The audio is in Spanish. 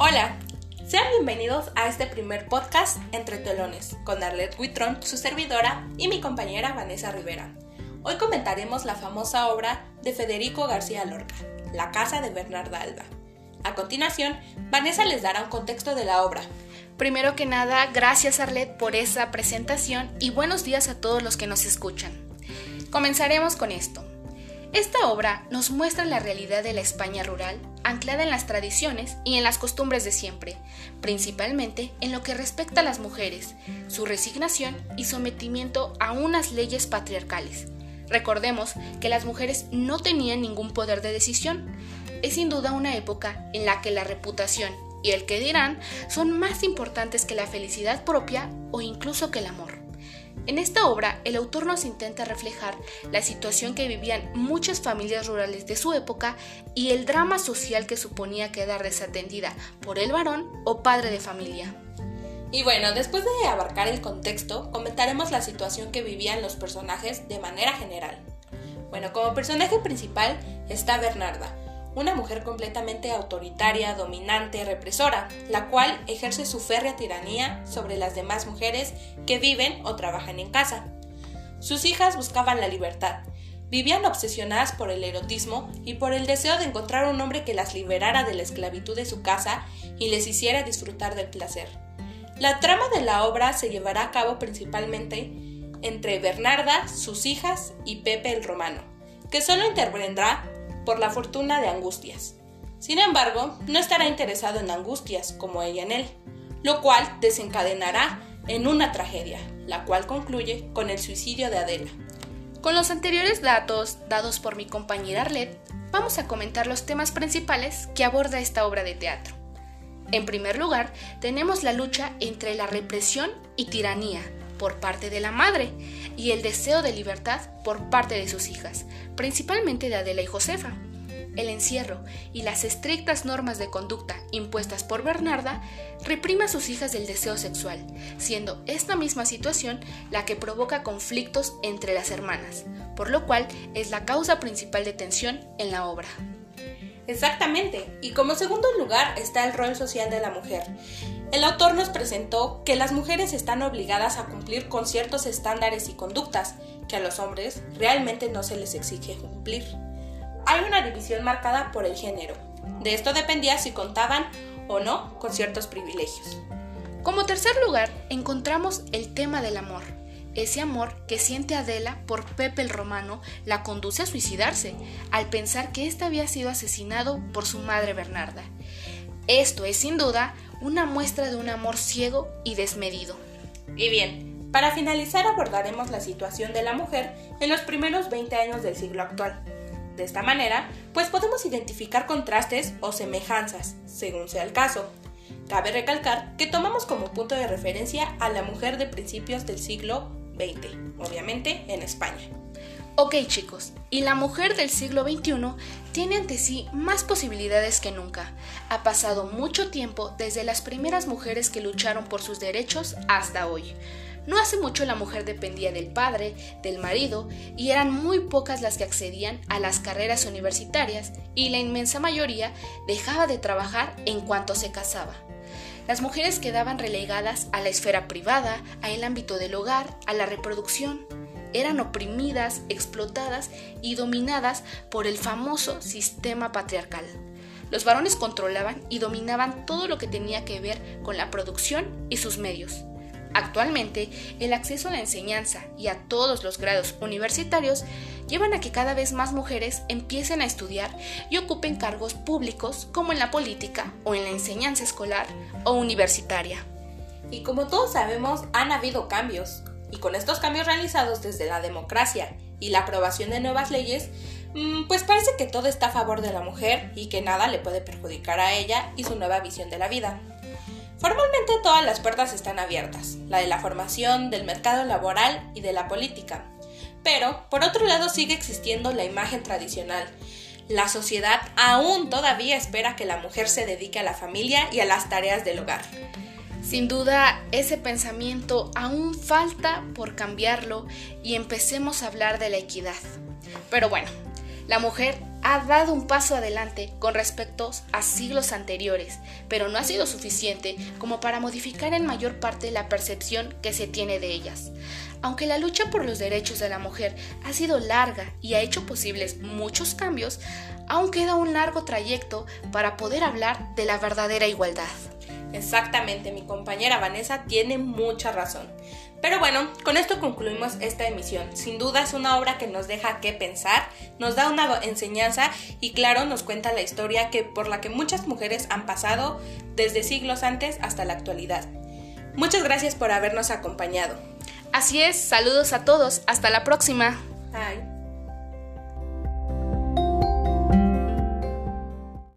Hola, sean bienvenidos a este primer podcast Entre Telones con Arlette Huitrón, su servidora, y mi compañera Vanessa Rivera. Hoy comentaremos la famosa obra de Federico García Lorca, La Casa de Bernarda Alba. A continuación, Vanessa les dará un contexto de la obra. Primero que nada, gracias Arlette por esa presentación y buenos días a todos los que nos escuchan. Comenzaremos con esto. Esta obra nos muestra la realidad de la España rural, anclada en las tradiciones y en las costumbres de siempre, principalmente en lo que respecta a las mujeres, su resignación y sometimiento a unas leyes patriarcales. Recordemos que las mujeres no tenían ningún poder de decisión. Es sin duda una época en la que la reputación y el que dirán son más importantes que la felicidad propia o incluso que el amor. En esta obra, el autor nos intenta reflejar la situación que vivían muchas familias rurales de su época y el drama social que suponía quedar desatendida por el varón o padre de familia. Y bueno, después de abarcar el contexto, comentaremos la situación que vivían los personajes de manera general. Bueno, como personaje principal está Bernarda, una mujer completamente autoritaria, dominante, represora, la cual ejerce su férrea tiranía sobre las demás mujeres que viven o trabajan en casa. Sus hijas buscaban la libertad, vivían obsesionadas por el erotismo y por el deseo de encontrar un hombre que las liberara de la esclavitud de su casa y les hiciera disfrutar del placer. La trama de la obra se llevará a cabo principalmente entre Bernarda, sus hijas y Pepe el Romano, que solo intervendrá por la fortuna de Angustias. Sin embargo, no estará interesado en Angustias como ella en él, lo cual desencadenará en una tragedia, la cual concluye con el suicidio de Adela. Con los anteriores datos dados por mi compañera Arlette, vamos a comentar los temas principales que aborda esta obra de teatro. En primer lugar, tenemos la lucha entre la represión y tiranía por parte de la madre y el deseo de libertad por parte de sus hijas, principalmente de Adela y Josefa. El encierro y las estrictas normas de conducta impuestas por Bernarda reprime a sus hijas del deseo sexual, siendo esta misma situación la que provoca conflictos entre las hermanas, por lo cual es la causa principal de tensión en la obra. Exactamente, y como segundo lugar está el rol social de la mujer, el autor nos presentó que las mujeres están obligadas a cumplir con ciertos estándares y conductas que a los hombres realmente no se les exige cumplir. Hay una división marcada por el género. De esto dependía si contaban o no con ciertos privilegios. Como tercer lugar, encontramos el tema del amor. Ese amor que siente Adela por Pepe el Romano la conduce a suicidarse, al pensar que éste había sido asesinado por su madre Bernarda. Esto es sin duda una muestra de un amor ciego y desmedido. Y bien, para finalizar abordaremos la situación de la mujer en los primeros 20 años del siglo actual. De esta manera, pues podemos identificar contrastes o semejanzas, según sea el caso. Cabe recalcar que tomamos como punto de referencia a la mujer de principios del siglo XX, obviamente en España. Ok chicos, y la mujer del siglo XXI tiene ante sí más posibilidades que nunca. Ha pasado mucho tiempo desde las primeras mujeres que lucharon por sus derechos hasta hoy. No hace mucho la mujer dependía del padre, del marido, y eran muy pocas las que accedían a las carreras universitarias, y la inmensa mayoría dejaba de trabajar en cuanto se casaba. Las mujeres quedaban relegadas a la esfera privada, al ámbito del hogar, a la reproducción eran oprimidas, explotadas y dominadas por el famoso sistema patriarcal. Los varones controlaban y dominaban todo lo que tenía que ver con la producción y sus medios. Actualmente, el acceso a la enseñanza y a todos los grados universitarios llevan a que cada vez más mujeres empiecen a estudiar y ocupen cargos públicos como en la política o en la enseñanza escolar o universitaria. Y como todos sabemos, han habido cambios. Y con estos cambios realizados desde la democracia y la aprobación de nuevas leyes, mm, pues parece que todo está a favor de la mujer y que nada le puede perjudicar a ella y su nueva visión de la vida. Formalmente todas las puertas están abiertas, la de la formación, del mercado laboral y de la política. Pero, por otro lado, sigue existiendo la imagen tradicional. La sociedad aún todavía espera que la mujer se dedique a la familia y a las tareas del hogar. Sin duda, ese pensamiento aún falta por cambiarlo y empecemos a hablar de la equidad. Pero bueno, la mujer ha dado un paso adelante con respecto a siglos anteriores, pero no ha sido suficiente como para modificar en mayor parte la percepción que se tiene de ellas. Aunque la lucha por los derechos de la mujer ha sido larga y ha hecho posibles muchos cambios, aún queda un largo trayecto para poder hablar de la verdadera igualdad. Exactamente, mi compañera Vanessa tiene mucha razón. Pero bueno, con esto concluimos esta emisión. Sin duda es una obra que nos deja que pensar, nos da una enseñanza y claro nos cuenta la historia que por la que muchas mujeres han pasado desde siglos antes hasta la actualidad. Muchas gracias por habernos acompañado. Así es, saludos a todos, hasta la próxima. Bye.